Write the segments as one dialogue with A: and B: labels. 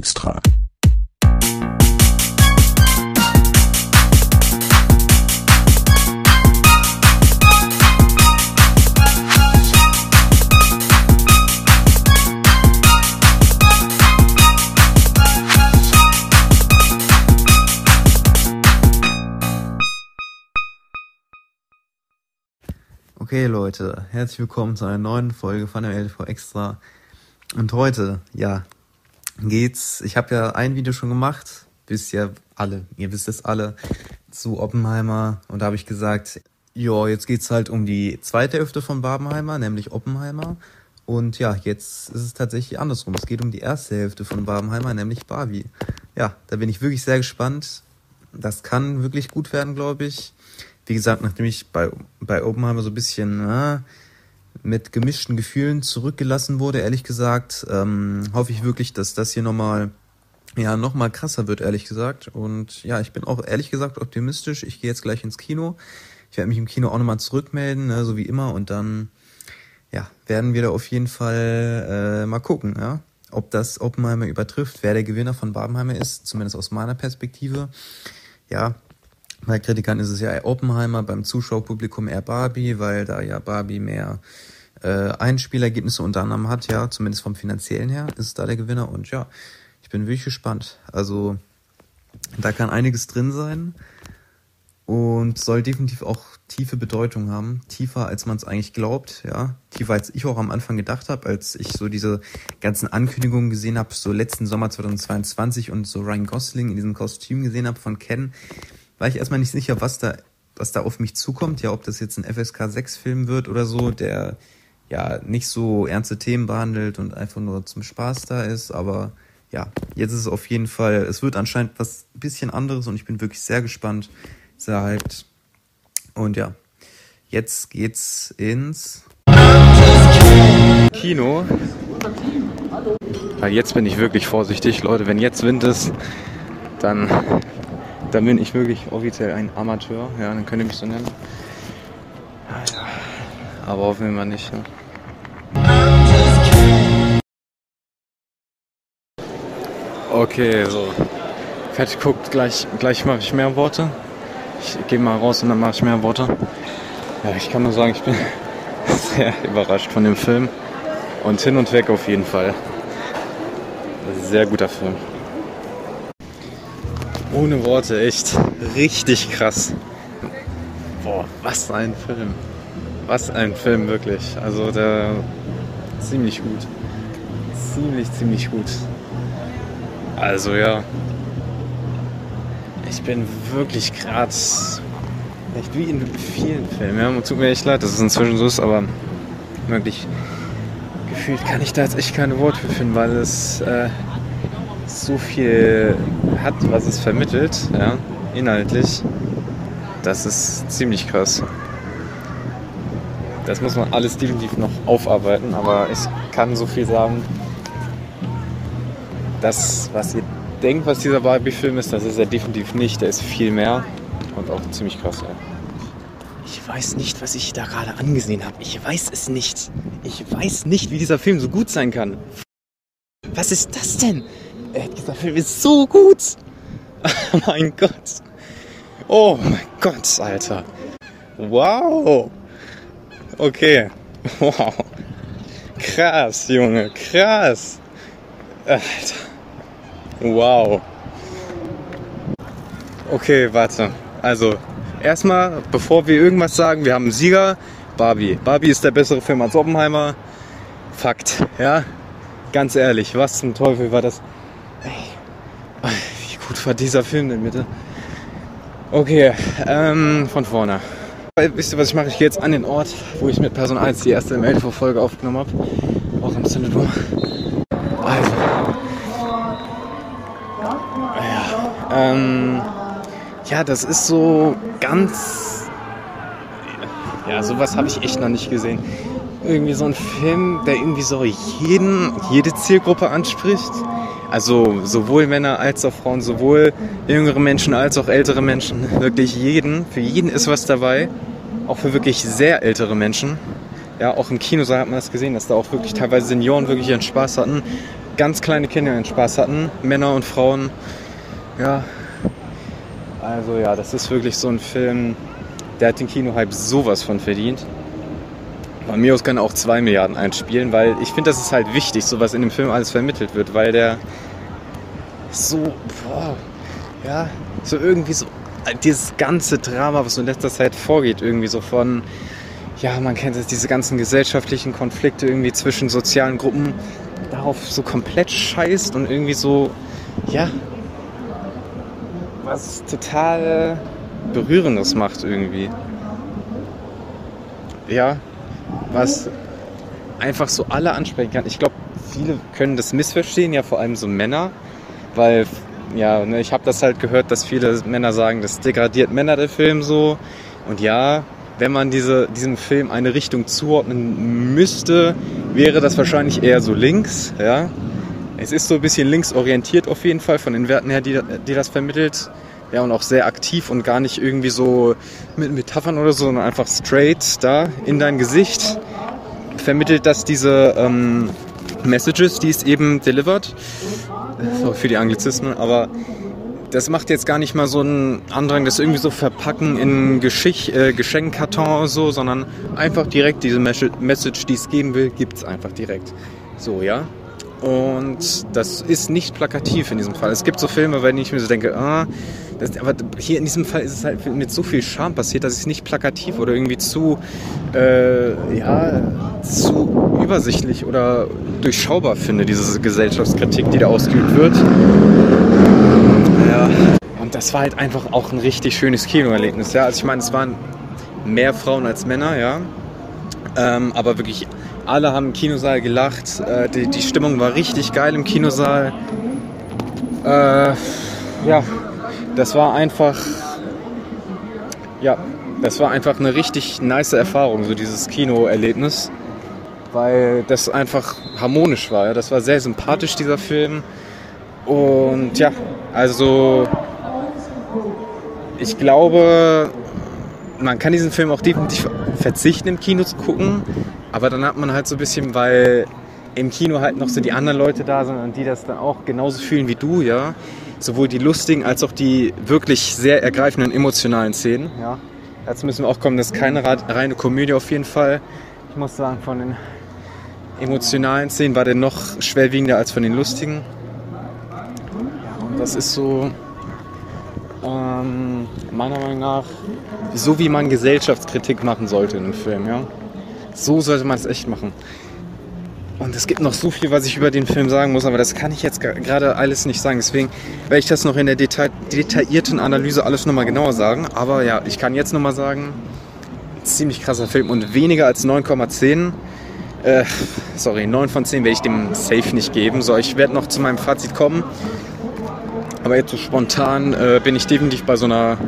A: Extra.
B: Okay Leute, herzlich willkommen zu einer neuen Folge von der LTV Extra. Und heute, ja, geht's, ich habe ja ein Video schon gemacht, wisst ja alle, ihr wisst es alle, zu Oppenheimer. Und da habe ich gesagt, ja, jetzt geht's halt um die zweite Hälfte von Barbenheimer, nämlich Oppenheimer. Und ja, jetzt ist es tatsächlich andersrum. Es geht um die erste Hälfte von Barbenheimer, nämlich Barbie. Ja, da bin ich wirklich sehr gespannt. Das kann wirklich gut werden, glaube ich wie gesagt, nachdem ich bei, bei Oppenheimer so ein bisschen na, mit gemischten Gefühlen zurückgelassen wurde, ehrlich gesagt, ähm, hoffe ich wirklich, dass das hier nochmal ja, noch mal krasser wird, ehrlich gesagt. Und ja, ich bin auch ehrlich gesagt optimistisch. Ich gehe jetzt gleich ins Kino. Ich werde mich im Kino auch nochmal zurückmelden, ne, so wie immer. Und dann, ja, werden wir da auf jeden Fall äh, mal gucken, ja, ob das Oppenheimer übertrifft, wer der Gewinner von Babenheimer ist, zumindest aus meiner Perspektive. Ja, bei Kritikern ist es ja Oppenheimer, beim Zuschauerpublikum eher Barbie, weil da ja Barbie mehr äh, Einspielergebnisse unter anderem hat, ja, zumindest vom finanziellen her ist da der Gewinner. Und ja, ich bin wirklich gespannt. Also da kann einiges drin sein und soll definitiv auch tiefe Bedeutung haben, tiefer als man es eigentlich glaubt, ja, tiefer als ich auch am Anfang gedacht habe, als ich so diese ganzen Ankündigungen gesehen habe, so letzten Sommer 2022 und so Ryan Gosling in diesem Kostüm gesehen habe von Ken war ich erstmal nicht sicher, was da, was da auf mich zukommt. Ja, ob das jetzt ein FSK 6 Film wird oder so, der ja nicht so ernste Themen behandelt und einfach nur zum Spaß da ist. Aber ja, jetzt ist es auf jeden Fall, es wird anscheinend was bisschen anderes und ich bin wirklich sehr gespannt, sehr hyped. Und ja, jetzt geht's ins Kino. Weil jetzt bin ich wirklich vorsichtig, Leute. Wenn jetzt Wind ist, dann dann bin ich wirklich offiziell ein Amateur. Ja, dann könnt ihr mich so nennen. Aber hoffen wir mal nicht. Ne? Okay, so. Fertig guckt, gleich, gleich mache ich mehr Worte. Ich gehe mal raus und dann mache ich mehr Worte. Ja, ich kann nur sagen, ich bin sehr überrascht von dem Film. Und hin und weg auf jeden Fall. Sehr guter Film. Ohne Worte, echt richtig krass. Boah, was ein Film. Was ein Film, wirklich. Also der ziemlich gut. Ziemlich, ziemlich gut. Also ja. Ich bin wirklich gerade echt wie in vielen Filmen. Ja, tut mir echt leid, dass es inzwischen so ist, aber wirklich gefühlt kann ich da jetzt echt keine Worte für finden, weil es äh, so viel hat, was es vermittelt, ja, inhaltlich, das ist ziemlich krass. Das muss man alles definitiv noch aufarbeiten, aber ich kann so viel sagen, das, was ihr denkt, was dieser Barbie-Film ist, das ist er definitiv nicht. Der ist viel mehr und auch ziemlich krass. Ja. Ich weiß nicht, was ich da gerade angesehen habe. Ich weiß es nicht. Ich weiß nicht, wie dieser Film so gut sein kann. Was ist das denn? Er hat gesagt, Film ist so gut. Oh mein Gott. Oh mein Gott, Alter. Wow. Okay. Wow. Krass, Junge. Krass. Alter. Wow. Okay, warte. Also, erstmal, bevor wir irgendwas sagen, wir haben einen Sieger. Barbie. Barbie ist der bessere Film als Oppenheimer. Fakt. Ja? Ganz ehrlich, was zum Teufel war das? Gut war dieser Film denn bitte? Okay, ähm, von vorne. Wisst ihr, was ich mache? Ich gehe jetzt an den Ort, wo ich mit Person 1 die erste ML-Folge aufgenommen habe. Auch im Cinedom. Also. Ja, ähm, ja, das ist so ganz. Ja, sowas habe ich echt noch nicht gesehen. Irgendwie so ein Film, der irgendwie so jeden, jede Zielgruppe anspricht also sowohl Männer als auch Frauen, sowohl jüngere Menschen als auch ältere Menschen. Wirklich jeden. Für jeden ist was dabei. Auch für wirklich sehr ältere Menschen. Ja, auch im Kinosaal hat man das gesehen, dass da auch wirklich teilweise Senioren wirklich ihren Spaß hatten. ganz kleine Kinder den Spaß hatten, Männer und Frauen. Ja, also ja, das ist wirklich so ein Film, der hat den Kinohype sowas von verdient. Von mir aus kann auch 2 Milliarden einspielen, weil ich finde, das ist halt wichtig, so was in dem Film alles vermittelt wird, weil der so, boah, ja, so irgendwie so, dieses ganze Drama, was in letzter Zeit vorgeht, irgendwie so von, ja, man kennt es, diese ganzen gesellschaftlichen Konflikte irgendwie zwischen sozialen Gruppen, darauf so komplett scheißt und irgendwie so, ja, was total Berührendes macht irgendwie. Ja, was einfach so alle ansprechen kann. Ich glaube, viele können das missverstehen, ja vor allem so Männer, weil ja, ne, ich habe das halt gehört, dass viele Männer sagen, das degradiert Männer der Film so. Und ja, wenn man diese, diesem Film eine Richtung zuordnen müsste, wäre das wahrscheinlich eher so links. Ja. Es ist so ein bisschen linksorientiert auf jeden Fall von den Werten her, die, die das vermittelt. Ja, und auch sehr aktiv und gar nicht irgendwie so mit Metaphern oder so, sondern einfach straight da in dein Gesicht vermittelt das diese ähm, Messages, die es eben delivered. Sorry für die Anglizismen, aber das macht jetzt gar nicht mal so einen Andrang, das irgendwie so verpacken in Geschicht, äh, Geschenkkarton so, sondern einfach direkt diese Message, die es geben will, gibt es einfach direkt. So, ja. Und das ist nicht plakativ in diesem Fall. Es gibt so Filme, denen ich mir so denke, ah, das, aber hier in diesem Fall ist es halt mit so viel Charme passiert, dass es nicht plakativ oder irgendwie zu, äh, ja, zu übersichtlich oder durchschaubar finde, diese Gesellschaftskritik, die da ausgeübt wird. Ja. Und das war halt einfach auch ein richtig schönes Kinoerlebnis. Ja? Also ich meine, es waren mehr Frauen als Männer, ja. Ähm, aber wirklich alle haben im Kinosaal gelacht. Äh, die, die Stimmung war richtig geil im Kinosaal. Äh, ja, das war einfach, ja, das war einfach eine richtig nice Erfahrung, so dieses Kinoerlebnis, weil das einfach harmonisch war. Ja. Das war sehr sympathisch, dieser Film. Und ja, also ich glaube, man kann diesen Film auch definitiv verzichten, im Kino zu gucken. Aber dann hat man halt so ein bisschen, weil im Kino halt noch so die anderen Leute da sind und die das dann auch genauso fühlen wie du, ja sowohl die lustigen als auch die wirklich sehr ergreifenden emotionalen Szenen. Ja. Dazu müssen wir auch kommen, das ist keine reine Komödie auf jeden Fall. Ich muss sagen, von den emotionalen Szenen war der noch schwerwiegender als von den lustigen. Das ist so, ähm, meiner Meinung nach, so wie man Gesellschaftskritik machen sollte in einem Film. Ja? So sollte man es echt machen. Und es gibt noch so viel, was ich über den Film sagen muss, aber das kann ich jetzt gerade alles nicht sagen. Deswegen werde ich das noch in der Deta detaillierten Analyse alles nochmal genauer sagen. Aber ja, ich kann jetzt nochmal sagen, ziemlich krasser Film und weniger als 9,10. Äh, sorry, 9 von 10 werde ich dem safe nicht geben. So, ich werde noch zu meinem Fazit kommen. Aber jetzt so spontan äh, bin ich definitiv bei so einer,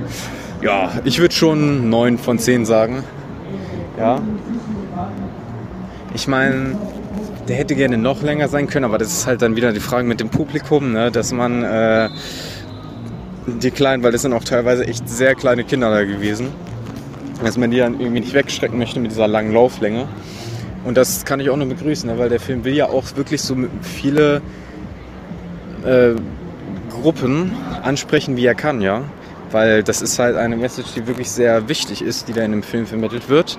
B: ja, ich würde schon 9 von 10 sagen. Ja. Ich meine, der hätte gerne noch länger sein können, aber das ist halt dann wieder die Frage mit dem Publikum, ne? dass man äh, die Kleinen, weil das sind auch teilweise echt sehr kleine Kinder da gewesen, dass man die dann irgendwie nicht wegschrecken möchte mit dieser langen Lauflänge. Und das kann ich auch nur begrüßen, ne? weil der Film will ja auch wirklich so viele äh, Gruppen ansprechen, wie er kann, ja. Weil das ist halt eine Message, die wirklich sehr wichtig ist, die da in dem Film vermittelt wird.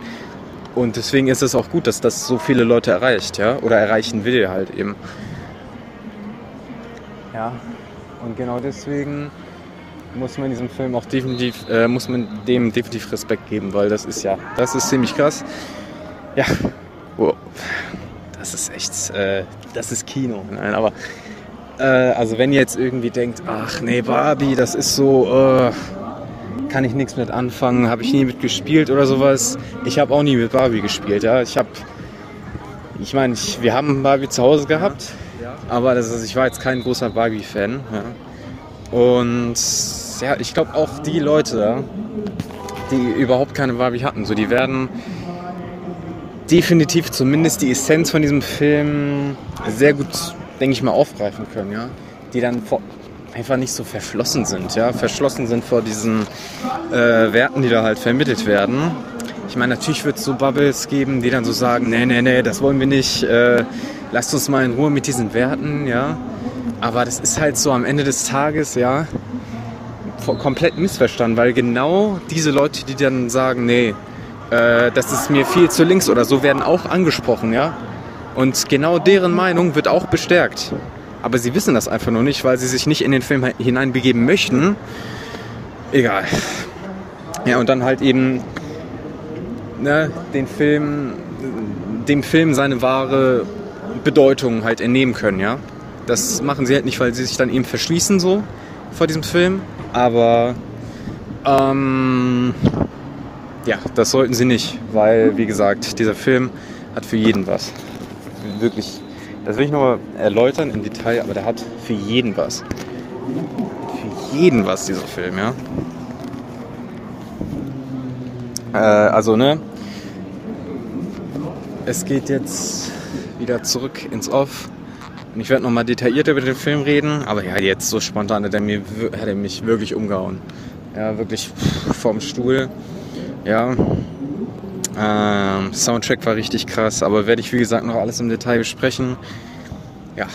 B: Und deswegen ist es auch gut, dass das so viele Leute erreicht, ja, oder erreichen will halt eben. Ja, und genau deswegen muss man diesem Film auch definitiv, äh, muss man dem definitiv Respekt geben, weil das ist ja, das ist ziemlich krass. Ja, wow. das ist echt, äh, das ist Kino. Nein, aber äh, also wenn ihr jetzt irgendwie denkt, ach nee, Barbie, das ist so, äh, kann ich nichts mit anfangen, habe ich nie mit gespielt oder sowas. Ich habe auch nie mit Barbie gespielt. Ja. Ich habe, ich meine, wir haben Barbie zu Hause gehabt, aber das ist, ich war jetzt kein großer Barbie-Fan. Ja. Und ja, ich glaube auch die Leute, die überhaupt keine Barbie hatten, so die werden definitiv zumindest die Essenz von diesem Film sehr gut, denke ich mal, aufgreifen können. Ja. Die dann einfach nicht so verschlossen sind, ja, verschlossen sind vor diesen äh, Werten, die da halt vermittelt werden. Ich meine, natürlich wird es so Bubbles geben, die dann so sagen, nee, nee, nee, das wollen wir nicht. Äh, lasst uns mal in Ruhe mit diesen Werten, ja. Aber das ist halt so am Ende des Tages, ja, komplett missverstanden, weil genau diese Leute, die dann sagen, nee, äh, das ist mir viel zu links oder so, werden auch angesprochen, ja. Und genau deren Meinung wird auch bestärkt. Aber sie wissen das einfach nur nicht, weil sie sich nicht in den Film hineinbegeben möchten. Egal. Ja, und dann halt eben ne, den Film, dem Film seine wahre Bedeutung halt entnehmen können, ja. Das machen sie halt nicht, weil sie sich dann eben verschließen so vor diesem Film. Aber ähm, ja, das sollten sie nicht, weil wie gesagt, dieser Film hat für jeden was. Wirklich, das will ich nochmal erläutern im Detail, aber der hat für jeden was. Für jeden was, dieser Film, ja. Äh, also, ne? Es geht jetzt wieder zurück ins Off. Und ich werde nochmal detailliert über den Film reden, aber ja, jetzt so spontan hat er, mir, hat er mich wirklich umgehauen. Ja, wirklich vorm Stuhl. Ja. Ähm, Soundtrack war richtig krass, aber werde ich wie gesagt noch alles im Detail besprechen. Ja.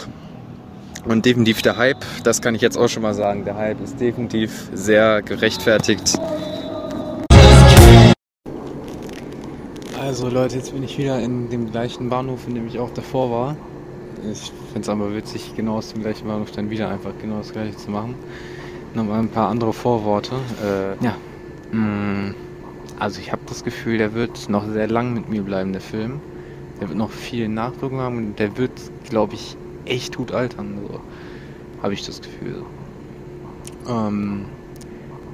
B: Und definitiv der Hype, das kann ich jetzt auch schon mal sagen. Der Hype ist definitiv sehr gerechtfertigt. Also Leute, jetzt bin ich wieder in dem gleichen Bahnhof, in dem ich auch davor war. Ich finde es aber witzig, genau aus dem gleichen Bahnhof dann wieder einfach genau das gleiche zu machen. Nochmal ein paar andere Vorworte. Äh, ja. Mm, also ich habe das Gefühl, der wird noch sehr lang mit mir bleiben, der Film. Der wird noch viel Nachwirkung haben und der wird, glaube ich, echt gut altern. So. Habe ich das Gefühl. Ähm,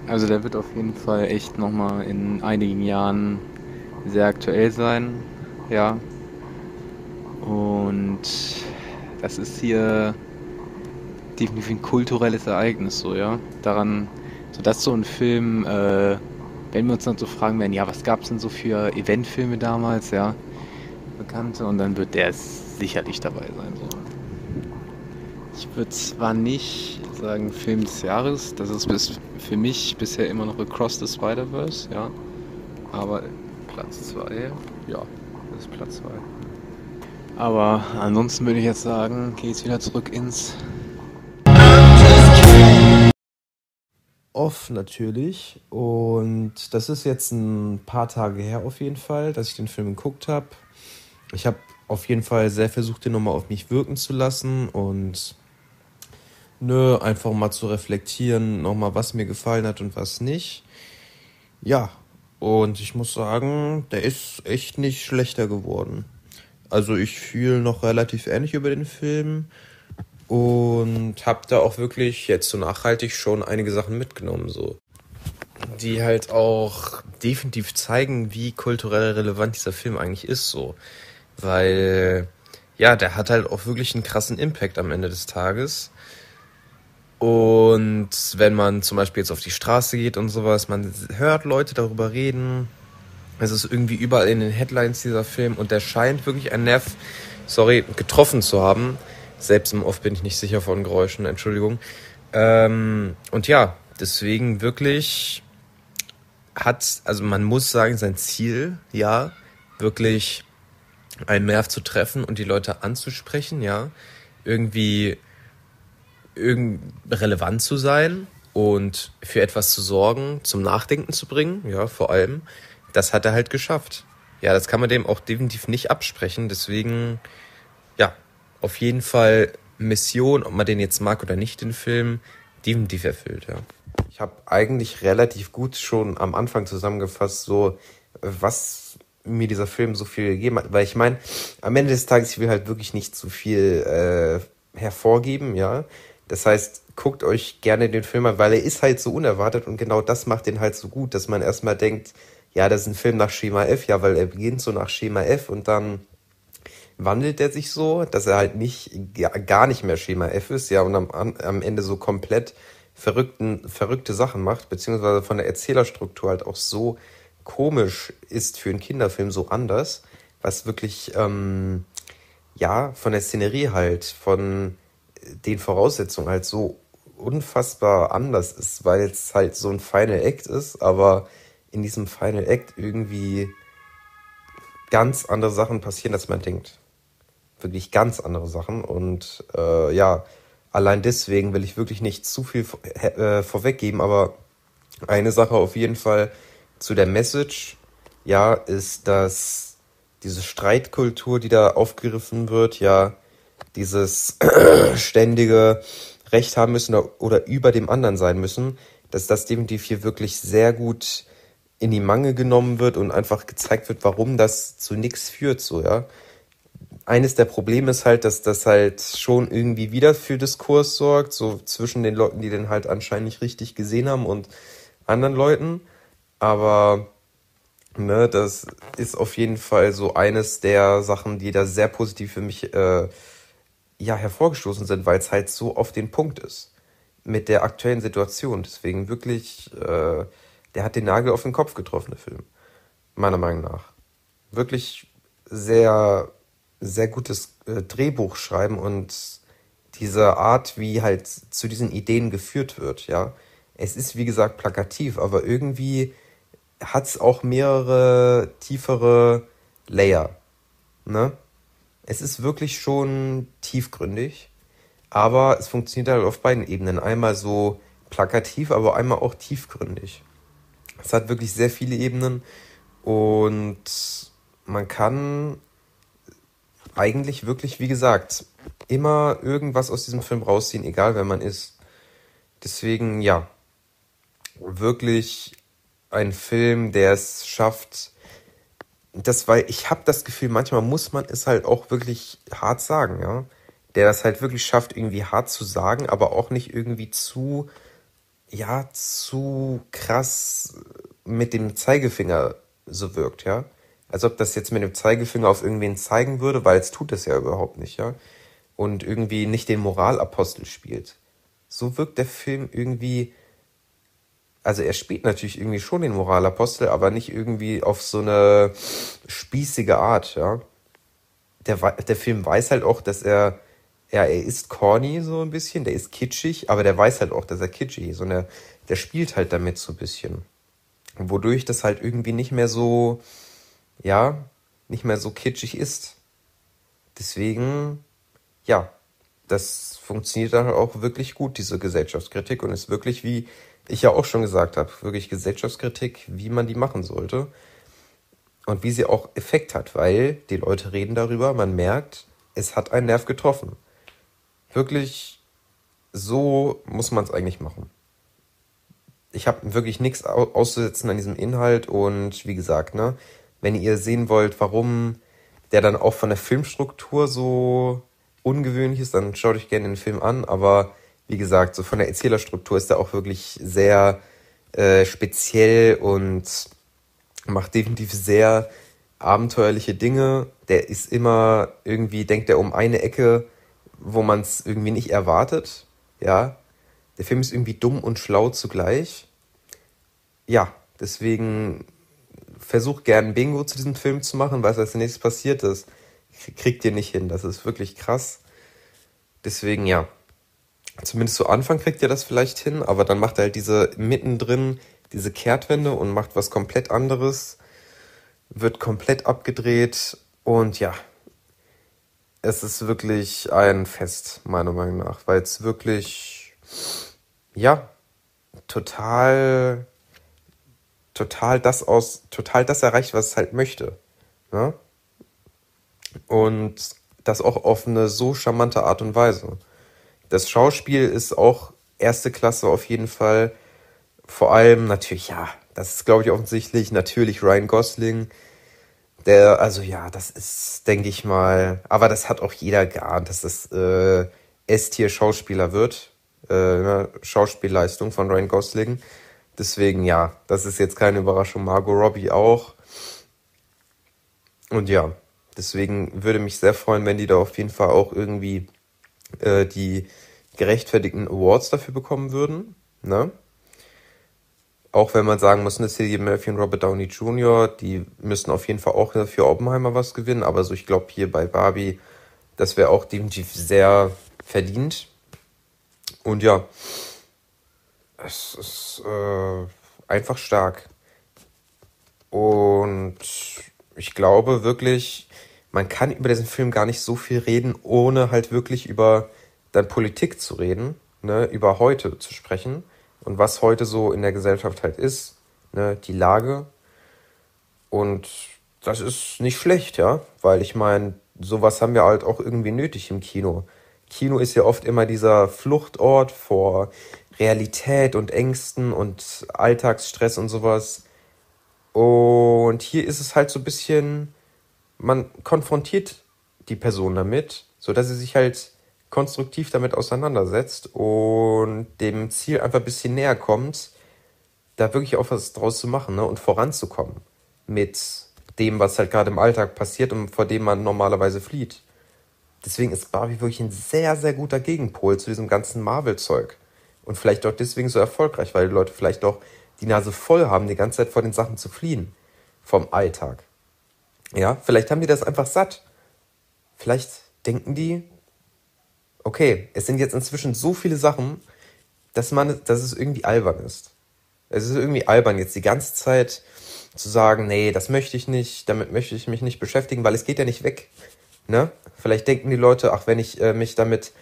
B: also der wird auf jeden Fall echt nochmal in einigen Jahren sehr aktuell sein. Ja. Und das ist hier definitiv ein kulturelles Ereignis, so, ja. Daran, so dass so ein Film, äh, wenn wir uns dann so fragen werden, ja, was gab es denn so für Eventfilme damals, ja, bekannte, und dann wird der sicherlich dabei sein, so. Ich würde zwar nicht sagen Film des Jahres, das ist bis, für mich bisher immer noch Across the Spider-Verse, ja, aber Platz 2, ja, das ist Platz 2. Aber ansonsten würde ich jetzt sagen, jetzt wieder zurück ins
A: Off natürlich. Und das ist jetzt ein paar Tage her auf jeden Fall, dass ich den Film geguckt habe. Ich habe auf jeden Fall sehr versucht, den nochmal auf mich wirken zu lassen und nö, einfach mal zu reflektieren, nochmal, was mir gefallen hat und was nicht. Ja, und ich muss sagen, der ist echt nicht schlechter geworden. Also ich fühle noch relativ ähnlich über den Film und habe da auch wirklich jetzt so nachhaltig schon einige Sachen mitgenommen, so die halt auch definitiv zeigen, wie kulturell relevant dieser Film eigentlich ist, so, weil ja, der hat halt auch wirklich einen krassen Impact am Ende des Tages. Und wenn man zum Beispiel jetzt auf die Straße geht und sowas, man hört Leute darüber reden, es ist irgendwie überall in den Headlines dieser Film und der scheint wirklich ein Nerv, sorry, getroffen zu haben. Selbst im Off bin ich nicht sicher von Geräuschen, Entschuldigung. Ähm, und ja, deswegen wirklich hat, also man muss sagen, sein Ziel, ja, wirklich einen Nerv zu treffen und die Leute anzusprechen, ja, irgendwie irgend relevant zu sein und für etwas zu sorgen, zum Nachdenken zu bringen, ja, vor allem das hat er halt geschafft. Ja, das kann man dem auch definitiv nicht absprechen. Deswegen, auf jeden Fall Mission, ob man den jetzt mag oder nicht, den Film, definitiv erfüllt, ja. Ich habe eigentlich relativ gut schon am Anfang zusammengefasst, so was mir dieser Film so viel gegeben hat. Weil ich meine, am Ende des Tages, ich will halt wirklich nicht zu viel äh, hervorgeben, ja. Das heißt, guckt euch gerne den Film an, weil er ist halt so unerwartet und genau das macht den halt so gut, dass man erstmal denkt, ja, das ist ein Film nach Schema F, ja, weil er beginnt so nach Schema F und dann wandelt er sich so, dass er halt nicht, gar nicht mehr Schema F ist, ja, und am, am Ende so komplett verrückten, verrückte Sachen macht, beziehungsweise von der Erzählerstruktur halt auch so komisch ist für einen Kinderfilm, so anders, was wirklich, ähm, ja, von der Szenerie halt, von den Voraussetzungen halt so unfassbar anders ist, weil es halt so ein Final Act ist, aber in diesem Final Act irgendwie ganz andere Sachen passieren, als man denkt. Wirklich ganz andere Sachen. Und äh, ja, allein deswegen will ich wirklich nicht zu viel äh, vorweggeben, aber eine Sache auf jeden Fall zu der Message, ja, ist, dass diese Streitkultur, die da aufgegriffen wird, ja, dieses ständige Recht haben müssen oder, oder über dem anderen sein müssen, dass das definitiv hier wirklich sehr gut in die Mangel genommen wird und einfach gezeigt wird, warum das zu nichts führt, so, ja. Eines der Probleme ist halt, dass das halt schon irgendwie wieder für Diskurs sorgt, so zwischen den Leuten, die den halt anscheinend nicht richtig gesehen haben und anderen Leuten. Aber ne, das ist auf jeden Fall so eines der Sachen, die da sehr positiv für mich äh, ja hervorgestoßen sind, weil es halt so auf den Punkt ist mit der aktuellen Situation. Deswegen wirklich, äh, der hat den Nagel auf den Kopf getroffen, der Film. Meiner Meinung nach. Wirklich sehr, sehr gutes äh, Drehbuch schreiben und diese Art, wie halt zu diesen Ideen geführt wird, ja. Es ist, wie gesagt, plakativ, aber irgendwie hat es auch mehrere tiefere Layer, ne? Es ist wirklich schon tiefgründig aber es funktioniert halt auf beiden Ebenen. Einmal so plakativ, aber einmal auch tiefgründig. Es hat wirklich sehr viele Ebenen und man kann eigentlich wirklich, wie gesagt, immer irgendwas aus diesem Film rausziehen, egal wer man ist. Deswegen, ja, wirklich ein Film, der es schafft, das, weil ich habe das Gefühl, manchmal muss man es halt auch wirklich hart sagen, ja der das halt wirklich schafft, irgendwie hart zu sagen, aber auch nicht irgendwie zu, ja, zu krass mit dem Zeigefinger so wirkt, ja. Als ob das jetzt mit dem Zeigefinger auf irgendwen zeigen würde, weil es tut es ja überhaupt nicht, ja. Und irgendwie nicht den Moralapostel spielt. So wirkt der Film irgendwie, also er spielt natürlich irgendwie schon den Moralapostel, aber nicht irgendwie auf so eine spießige Art, ja. Der, der Film weiß halt auch, dass er ja, er ist corny so ein bisschen, der ist kitschig, aber der weiß halt auch, dass er kitschig ist und er, der spielt halt damit so ein bisschen. Wodurch das halt irgendwie nicht mehr so, ja, nicht mehr so kitschig ist. Deswegen, ja, das funktioniert dann auch wirklich gut, diese Gesellschaftskritik und ist wirklich, wie ich ja auch schon gesagt habe, wirklich Gesellschaftskritik, wie man die machen sollte. Und wie sie auch Effekt hat, weil die Leute reden darüber, man merkt, es hat einen Nerv getroffen. Wirklich, so muss man es eigentlich machen. Ich habe wirklich nichts auszusetzen an diesem Inhalt und wie gesagt, ne, wenn ihr sehen wollt, warum der dann auch von der Filmstruktur so ungewöhnlich ist, dann schaut euch gerne den Film an. Aber wie gesagt, so von der Erzählerstruktur ist er auch wirklich sehr äh, speziell und macht definitiv sehr abenteuerliche Dinge. Der ist immer irgendwie, denkt er um eine Ecke wo man es irgendwie nicht erwartet. Ja, der Film ist irgendwie dumm und schlau zugleich. Ja, deswegen versuch gern Bingo zu diesem Film zu machen, was als nächstes passiert ist. Kriegt ihr nicht hin. Das ist wirklich krass. Deswegen ja. Zumindest zu Anfang kriegt ihr das vielleicht hin, aber dann macht er halt diese mittendrin diese Kehrtwende und macht was komplett anderes, wird komplett abgedreht und ja, es ist wirklich ein Fest, meiner Meinung nach, weil es wirklich, ja, total, total das aus, total das erreicht, was es halt möchte. Ne? Und das auch auf eine so charmante Art und Weise. Das Schauspiel ist auch erste Klasse auf jeden Fall. Vor allem natürlich, ja, das ist glaube ich offensichtlich, natürlich Ryan Gosling der, also ja, das ist, denke ich mal, aber das hat auch jeder geahnt, dass das äh, S-Tier-Schauspieler wird. Äh, ne? Schauspielleistung von Ryan Gosling. Deswegen ja, das ist jetzt keine Überraschung. Margot Robbie auch. Und ja, deswegen würde mich sehr freuen, wenn die da auf jeden Fall auch irgendwie äh, die gerechtfertigten Awards dafür bekommen würden. Ne? auch wenn man sagen muss, ne, Cillian Murphy und Robert Downey Jr., die müssen auf jeden Fall auch für Oppenheimer was gewinnen, aber so ich glaube hier bei Barbie, das wäre auch definitiv sehr verdient. Und ja, es ist äh, einfach stark. Und ich glaube wirklich, man kann über diesen Film gar nicht so viel reden, ohne halt wirklich über dann Politik zu reden, ne, über heute zu sprechen und was heute so in der Gesellschaft halt ist, ne, die Lage. Und das ist nicht schlecht, ja, weil ich meine, sowas haben wir halt auch irgendwie nötig im Kino. Kino ist ja oft immer dieser Fluchtort vor Realität und Ängsten und Alltagsstress und sowas. Und hier ist es halt so ein bisschen, man konfrontiert die Person damit, so dass sie sich halt konstruktiv damit auseinandersetzt und dem Ziel einfach ein bisschen näher kommt, da wirklich auch was draus zu machen ne, und voranzukommen mit dem, was halt gerade im Alltag passiert und vor dem man normalerweise flieht. Deswegen ist Barbie wirklich ein sehr, sehr guter Gegenpol zu diesem ganzen Marvel-Zeug. Und vielleicht auch deswegen so erfolgreich, weil die Leute vielleicht auch die Nase voll haben, die ganze Zeit vor den Sachen zu fliehen. Vom Alltag. Ja, vielleicht haben die das einfach satt. Vielleicht denken die, okay, es sind jetzt inzwischen so viele Sachen, dass man, dass es irgendwie albern ist. Es ist irgendwie albern, jetzt die ganze Zeit zu sagen, nee, das möchte ich nicht, damit möchte ich mich nicht beschäftigen, weil es geht ja nicht weg. Ne? Vielleicht denken die Leute, ach, wenn ich äh, mich damit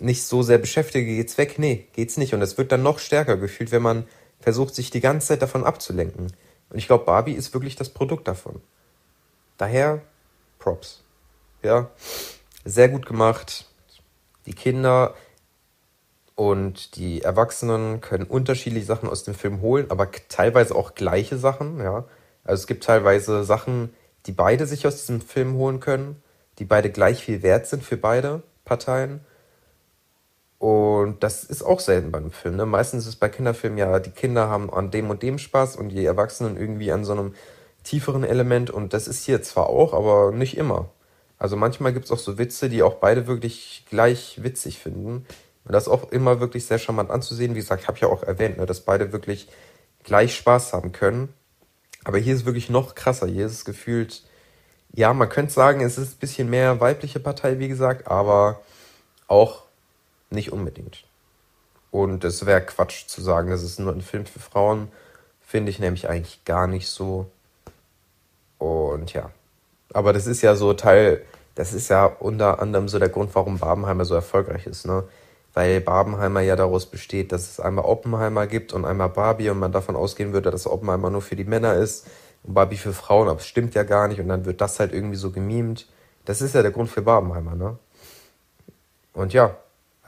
A: nicht so sehr beschäftige, geht's weg. Nee, geht's nicht. Und es wird dann noch stärker gefühlt, wenn man versucht, sich die ganze Zeit davon abzulenken. Und ich glaube, Barbie ist wirklich das Produkt davon. Daher Props. Ja, sehr gut gemacht. Die Kinder und die Erwachsenen können unterschiedliche Sachen aus dem Film holen, aber teilweise auch gleiche Sachen, ja. Also es gibt teilweise Sachen, die beide sich aus diesem Film holen können, die beide gleich viel wert sind für beide Parteien. Und das ist auch selten bei einem Film. Ne? Meistens ist es bei Kinderfilmen ja, die Kinder haben an dem und dem Spaß und die Erwachsenen irgendwie an so einem tieferen Element. Und das ist hier zwar auch, aber nicht immer. Also manchmal gibt es auch so Witze, die auch beide wirklich gleich witzig finden. Und das ist auch immer wirklich sehr charmant anzusehen. Wie gesagt, ich habe ja auch erwähnt, ne, dass beide wirklich gleich Spaß haben können. Aber hier ist wirklich noch krasser. Hier ist es gefühlt, ja, man könnte sagen, es ist ein bisschen mehr weibliche Partei, wie gesagt, aber auch nicht unbedingt. Und es wäre Quatsch zu sagen, das ist nur ein Film für Frauen. Finde ich nämlich eigentlich gar nicht so. Und ja. Aber das ist ja so Teil, das ist ja unter anderem so der Grund, warum Babenheimer so erfolgreich ist, ne? Weil Babenheimer ja daraus besteht, dass es einmal Oppenheimer gibt und einmal Barbie und man davon ausgehen würde, dass Oppenheimer nur für die Männer ist und Barbie für Frauen, aber es stimmt ja gar nicht und dann wird das halt irgendwie so gemimt. Das ist ja der Grund für Babenheimer, ne? Und ja,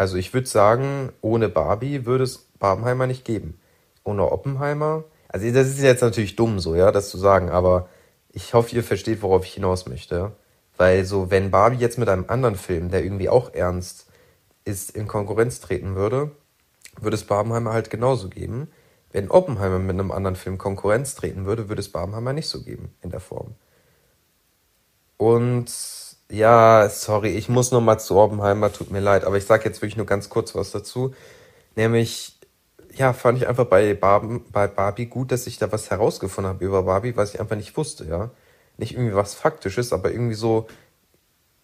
A: also ich würde sagen, ohne Barbie würde es Barbenheimer nicht geben. Ohne Oppenheimer. Also das ist jetzt natürlich dumm so, ja, das zu sagen, aber ich hoffe, ihr versteht, worauf ich hinaus möchte. Weil so, wenn Barbie jetzt mit einem anderen Film, der irgendwie auch ernst ist, in Konkurrenz treten würde, würde es Barbenheimer halt genauso geben. Wenn Oppenheimer mit einem anderen Film Konkurrenz treten würde, würde es Barbenheimer nicht so geben in der Form. Und ja, sorry, ich muss noch mal zu Oppenheimer, tut mir leid, aber ich sage jetzt wirklich nur ganz kurz was dazu. Nämlich, ja, fand ich einfach bei, Barben, bei Barbie gut, dass ich da was herausgefunden habe über Barbie, was ich einfach nicht wusste, ja. Nicht irgendwie was Faktisches, aber irgendwie so,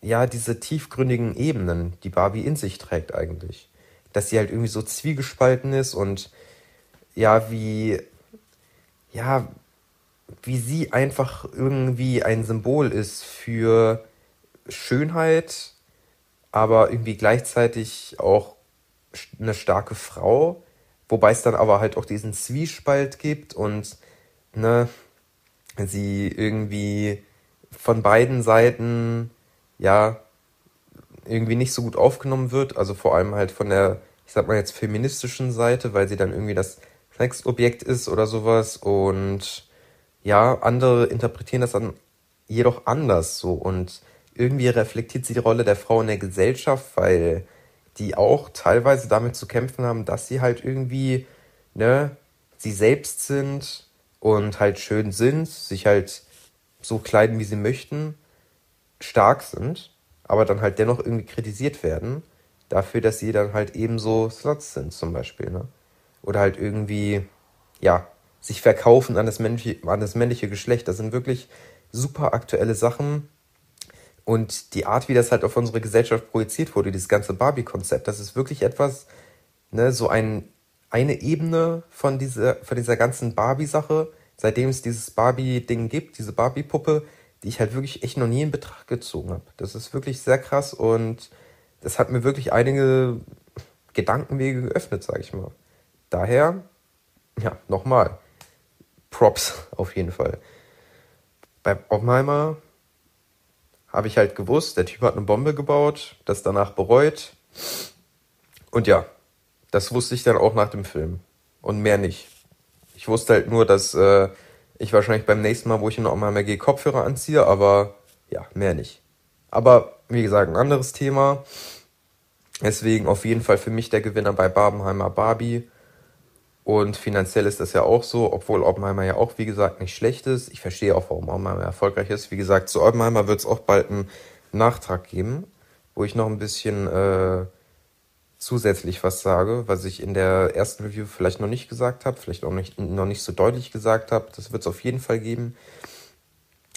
A: ja, diese tiefgründigen Ebenen, die Barbie in sich trägt eigentlich. Dass sie halt irgendwie so zwiegespalten ist und ja, wie, ja, wie sie einfach irgendwie ein Symbol ist für Schönheit, aber irgendwie gleichzeitig auch eine starke Frau, wobei es dann aber halt auch diesen Zwiespalt gibt und ne, sie irgendwie von beiden Seiten ja irgendwie nicht so gut aufgenommen wird, also vor allem halt von der, ich sag mal jetzt feministischen Seite, weil sie dann irgendwie das Sexobjekt ist oder sowas. Und ja, andere interpretieren das dann jedoch anders so. Und irgendwie reflektiert sie die Rolle der Frau in der Gesellschaft, weil die auch teilweise damit zu kämpfen haben, dass sie halt irgendwie, ne, sie selbst sind und halt schön sind, sich halt so kleiden, wie sie möchten, stark sind, aber dann halt dennoch irgendwie kritisiert werden dafür, dass sie dann halt ebenso Slots sind, zum Beispiel, ne? Oder halt irgendwie, ja, sich verkaufen an das männliche, an das männliche Geschlecht. Das sind wirklich super aktuelle Sachen, und die Art, wie das halt auf unsere Gesellschaft projiziert wurde, dieses ganze Barbie-Konzept, das ist wirklich etwas, ne, so ein, eine Ebene von dieser, von dieser ganzen Barbie-Sache, seitdem es dieses Barbie-Ding gibt, diese Barbie-Puppe,
B: die ich halt wirklich echt noch nie in Betracht gezogen habe. Das ist wirklich sehr krass und das hat mir wirklich einige Gedankenwege geöffnet, sag ich mal. Daher, ja, nochmal, Props auf jeden Fall. Bei Oppenheimer habe ich halt gewusst, der Typ hat eine Bombe gebaut, das danach bereut. Und ja, das wusste ich dann auch nach dem Film. Und mehr nicht. Ich wusste halt nur, dass äh, ich wahrscheinlich beim nächsten Mal, wo ich in Oppenheimer gehe, Kopfhörer anziehe, aber ja, mehr nicht. Aber wie gesagt, ein anderes Thema. Deswegen auf jeden Fall für mich der Gewinner bei Barbenheimer Barbie. Und finanziell ist das ja auch so, obwohl Oppenheimer ja auch, wie gesagt, nicht schlecht ist. Ich verstehe auch, warum Oppenheimer erfolgreich ist. Wie gesagt, zu Oppenheimer wird es auch bald einen Nachtrag geben, wo ich noch ein bisschen äh, zusätzlich was sage, was ich in der ersten Review vielleicht noch nicht gesagt habe, vielleicht auch nicht, noch nicht so deutlich gesagt habe. Das wird es auf jeden Fall geben.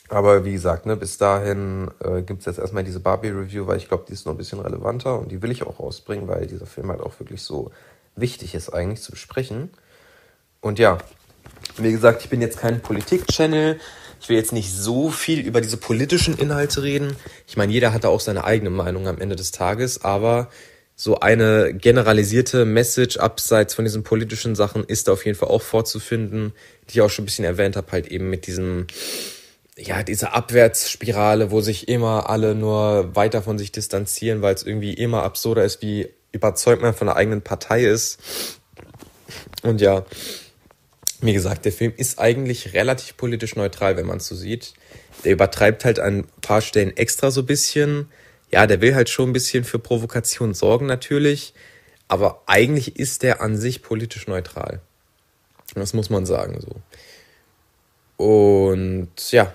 B: Aber wie gesagt, ne, bis dahin äh, gibt es jetzt erstmal diese Barbie-Review, weil ich glaube, die ist noch ein bisschen relevanter und die will ich auch rausbringen, weil dieser Film halt auch wirklich so wichtig ist eigentlich zu besprechen. Und ja, wie gesagt, ich bin jetzt kein Politik-Channel. Ich will jetzt nicht so viel über diese politischen Inhalte reden. Ich meine, jeder hat da auch seine eigene Meinung am Ende des Tages, aber so eine generalisierte Message abseits von diesen politischen Sachen ist da auf jeden Fall auch vorzufinden, die ich auch schon ein bisschen erwähnt habe, halt eben mit diesem, ja, diese Abwärtsspirale, wo sich immer alle nur weiter von sich distanzieren, weil es irgendwie immer absurder ist, wie überzeugt man von der eigenen Partei ist. Und ja, wie gesagt, der Film ist eigentlich relativ politisch neutral, wenn man es so sieht. Der übertreibt halt an ein paar Stellen extra so ein bisschen. Ja, der will halt schon ein bisschen für Provokation sorgen natürlich. Aber eigentlich ist der an sich politisch neutral. Das muss man sagen so. Und ja,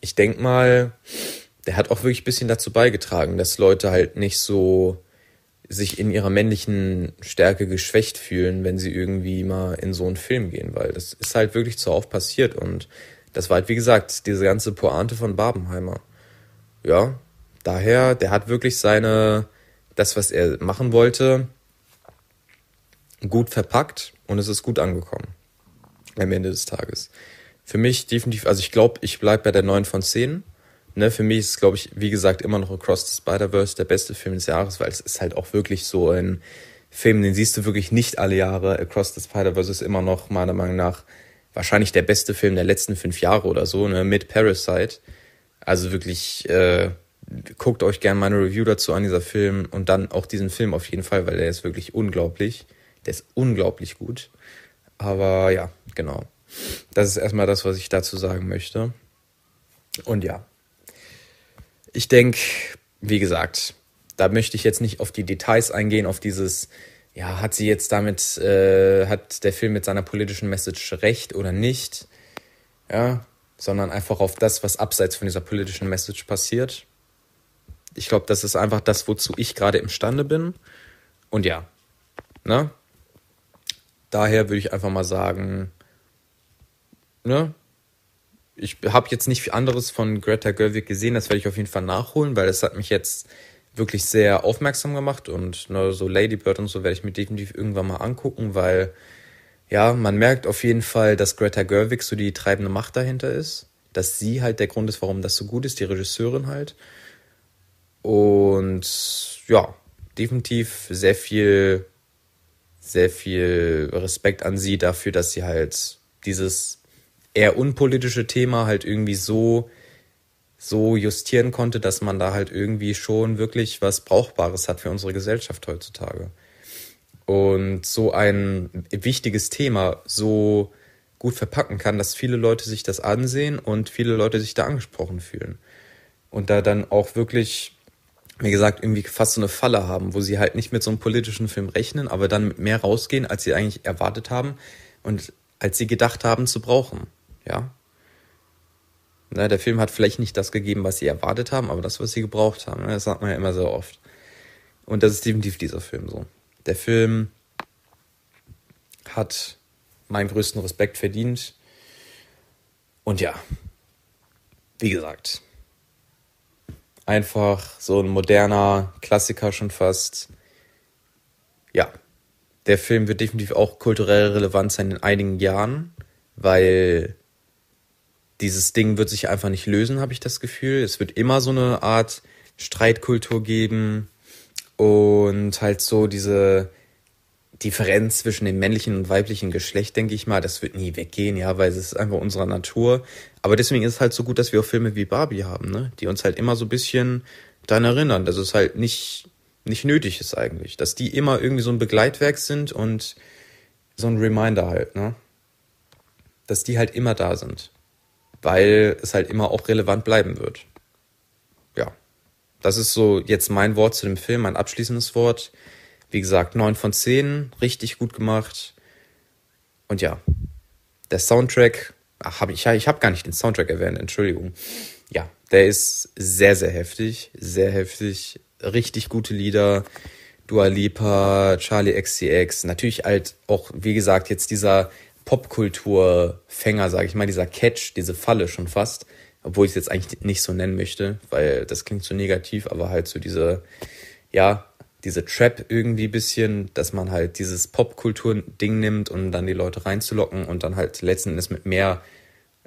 B: ich denk mal, der hat auch wirklich ein bisschen dazu beigetragen, dass Leute halt nicht so sich in ihrer männlichen Stärke geschwächt fühlen, wenn sie irgendwie mal in so einen Film gehen, weil das ist halt wirklich zu oft passiert und das war halt, wie gesagt, diese ganze Pointe von Barbenheimer. Ja, daher, der hat wirklich seine, das, was er machen wollte, gut verpackt und es ist gut angekommen. Am Ende des Tages. Für mich definitiv, also ich glaube, ich bleibe bei der 9 von 10. Ne, für mich ist glaube ich, wie gesagt, immer noch Across the Spider-Verse der beste Film des Jahres, weil es ist halt auch wirklich so ein Film, den siehst du wirklich nicht alle Jahre. Across the Spider-Verse ist immer noch, meiner Meinung nach, wahrscheinlich der beste Film der letzten fünf Jahre oder so, ne, mit Parasite. Also wirklich, äh, guckt euch gerne meine Review dazu an, dieser Film, und dann auch diesen Film auf jeden Fall, weil der ist wirklich unglaublich. Der ist unglaublich gut. Aber ja, genau. Das ist erstmal das, was ich dazu sagen möchte. Und ja, ich denke, wie gesagt, da möchte ich jetzt nicht auf die Details eingehen, auf dieses, ja, hat sie jetzt damit, äh, hat der Film mit seiner politischen Message recht oder nicht, ja, sondern einfach auf das, was abseits von dieser politischen Message passiert. Ich glaube, das ist einfach das, wozu ich gerade imstande bin. Und ja, ne? Daher würde ich einfach mal sagen, ne? Ich habe jetzt nicht viel anderes von Greta Gerwig gesehen, das werde ich auf jeden Fall nachholen, weil das hat mich jetzt wirklich sehr aufmerksam gemacht. Und ne, so Lady Bird und so werde ich mir definitiv irgendwann mal angucken, weil ja, man merkt auf jeden Fall, dass Greta Gerwig so die treibende Macht dahinter ist, dass sie halt der Grund ist, warum das so gut ist, die Regisseurin halt. Und ja, definitiv sehr viel, sehr viel Respekt an sie dafür, dass sie halt dieses eher unpolitische Thema halt irgendwie so so justieren konnte, dass man da halt irgendwie schon wirklich was Brauchbares hat für unsere Gesellschaft heutzutage. Und so ein wichtiges Thema so gut verpacken kann, dass viele Leute sich das ansehen und viele Leute sich da angesprochen fühlen. Und da dann auch wirklich, wie gesagt, irgendwie fast so eine Falle haben, wo sie halt nicht mit so einem politischen Film rechnen, aber dann mehr rausgehen, als sie eigentlich erwartet haben und als sie gedacht haben zu brauchen. Ja. Na, der Film hat vielleicht nicht das gegeben, was sie erwartet haben, aber das, was sie gebraucht haben. Ne? Das sagt man ja immer so oft. Und das ist definitiv dieser Film so. Der Film hat meinen größten Respekt verdient. Und ja, wie gesagt, einfach so ein moderner Klassiker schon fast. Ja, der Film wird definitiv auch kulturell relevant sein in einigen Jahren, weil dieses Ding wird sich einfach nicht lösen, habe ich das Gefühl. Es wird immer so eine Art Streitkultur geben und halt so diese Differenz zwischen dem männlichen und weiblichen Geschlecht, denke ich mal, das wird nie weggehen, ja, weil es ist einfach unserer Natur. Aber deswegen ist es halt so gut, dass wir auch Filme wie Barbie haben, ne, die uns halt immer so ein bisschen daran erinnern, dass es halt nicht, nicht nötig ist eigentlich, dass die immer irgendwie so ein Begleitwerk sind und so ein Reminder halt, ne, dass die halt immer da sind, weil es halt immer auch relevant bleiben wird. Ja, das ist so jetzt mein Wort zu dem Film, mein abschließendes Wort. Wie gesagt, 9 von 10, richtig gut gemacht. Und ja, der Soundtrack, ach, hab ich, ich habe gar nicht den Soundtrack erwähnt, Entschuldigung. Ja, der ist sehr, sehr heftig, sehr heftig. Richtig gute Lieder. Dua Lipa, Charlie XCX, natürlich halt auch, wie gesagt, jetzt dieser Popkulturfänger, sage ich mal, dieser Catch, diese Falle schon fast, obwohl ich es jetzt eigentlich nicht so nennen möchte, weil das klingt so negativ, aber halt so diese, ja, diese Trap irgendwie bisschen, dass man halt dieses Popkultur-Ding nimmt und dann die Leute reinzulocken und dann halt letzten Endes mit mehr,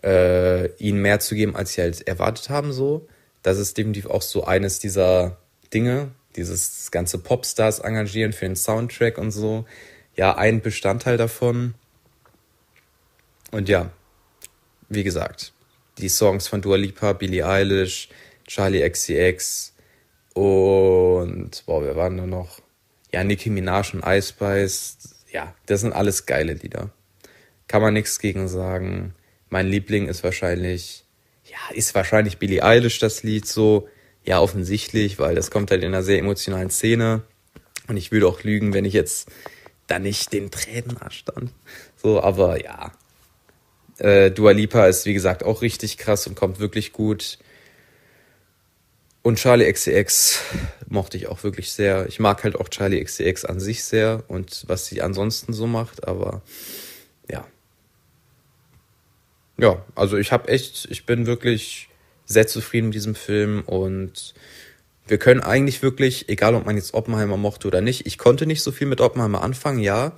B: äh, ihnen mehr zu geben, als sie halt erwartet haben, so. Das ist definitiv auch so eines dieser Dinge, dieses ganze Popstars engagieren für den Soundtrack und so. Ja, ein Bestandteil davon. Und ja, wie gesagt, die Songs von Dua Lipa, Billie Eilish, Charlie XCX, und, boah, wer waren da noch? Ja, Nicki Minaj und Ice Spice. Ja, das sind alles geile Lieder. Kann man nichts gegen sagen. Mein Liebling ist wahrscheinlich, ja, ist wahrscheinlich Billie Eilish das Lied so. Ja, offensichtlich, weil das kommt halt in einer sehr emotionalen Szene. Und ich würde auch lügen, wenn ich jetzt da nicht den Tränen stand. So, aber ja. Äh, Dua Lipa ist, wie gesagt, auch richtig krass und kommt wirklich gut. Und Charlie XCX mochte ich auch wirklich sehr. Ich mag halt auch Charlie XCX an sich sehr und was sie ansonsten so macht, aber ja. Ja, also ich habe echt, ich bin wirklich sehr zufrieden mit diesem Film und wir können eigentlich wirklich, egal ob man jetzt Oppenheimer mochte oder nicht, ich konnte nicht so viel mit Oppenheimer anfangen, ja,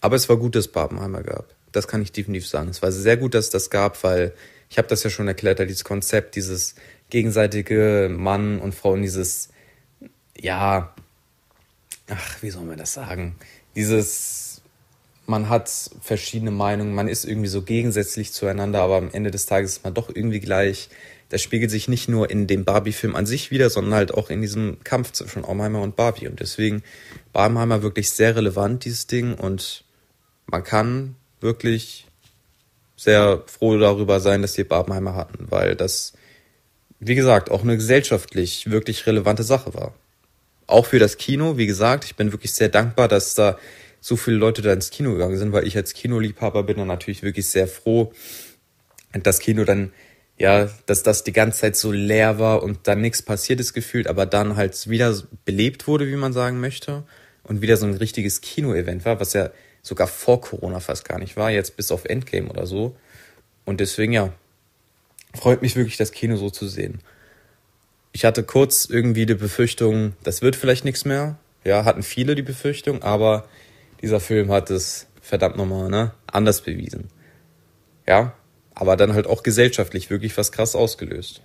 B: aber es war gut, dass es Barbenheimer gab. Das kann ich definitiv sagen. Es war sehr gut, dass es das gab, weil ich habe das ja schon erklärt, dieses Konzept, dieses gegenseitige Mann und Frau in dieses, ja, ach, wie soll man das sagen? Dieses, man hat verschiedene Meinungen, man ist irgendwie so gegensätzlich zueinander, aber am Ende des Tages ist man doch irgendwie gleich. Das spiegelt sich nicht nur in dem Barbie-Film an sich wieder, sondern halt auch in diesem Kampf zwischen Oppenheimer und Barbie. Und deswegen Barbenheimer wirklich sehr relevant, dieses Ding. Und man kann wirklich sehr froh darüber sein, dass wir Barbenheimer hatten, weil das wie gesagt, auch eine gesellschaftlich wirklich relevante Sache war. Auch für das Kino, wie gesagt, ich bin wirklich sehr dankbar, dass da so viele Leute da ins Kino gegangen sind, weil ich als Kinoliebhaber bin dann natürlich wirklich sehr froh, das Kino dann, ja, dass das die ganze Zeit so leer war und dann nichts passiert ist gefühlt, aber dann halt wieder belebt wurde, wie man sagen möchte, und wieder so ein richtiges Kino-Event war, was ja sogar vor Corona fast gar nicht war, jetzt bis auf Endgame oder so. Und deswegen, ja, freut mich wirklich, das Kino so zu sehen. Ich hatte kurz irgendwie die Befürchtung, das wird vielleicht nichts mehr. Ja, hatten viele die Befürchtung, aber dieser Film hat es verdammt nochmal, ne, anders bewiesen. Ja, aber dann halt auch gesellschaftlich wirklich was krass ausgelöst.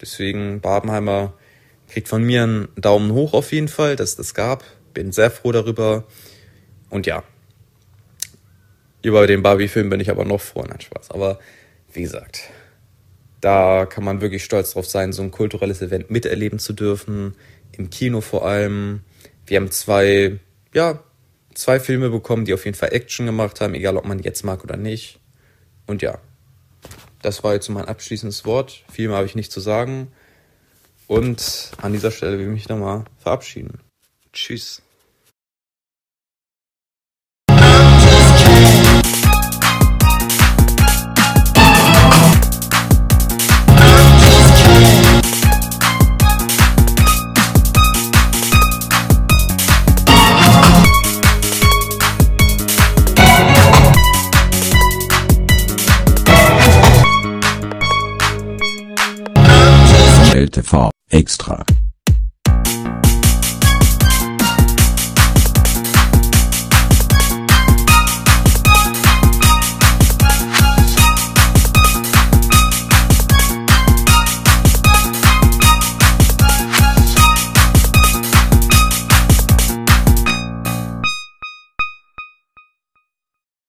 B: Deswegen Babenheimer kriegt von mir einen Daumen hoch auf jeden Fall, dass das gab. Bin sehr froh darüber. Und ja, über den Barbie-Film bin ich aber noch froh, nein Spaß. Aber wie gesagt, da kann man wirklich stolz drauf sein, so ein kulturelles Event miterleben zu dürfen. Im Kino vor allem. Wir haben zwei, ja, zwei Filme bekommen, die auf jeden Fall Action gemacht haben, egal ob man jetzt mag oder nicht. Und ja, das war jetzt mein abschließendes Wort. Viel mehr habe ich nicht zu sagen. Und an dieser Stelle will ich mich nochmal verabschieden. Tschüss.
C: TV, extra.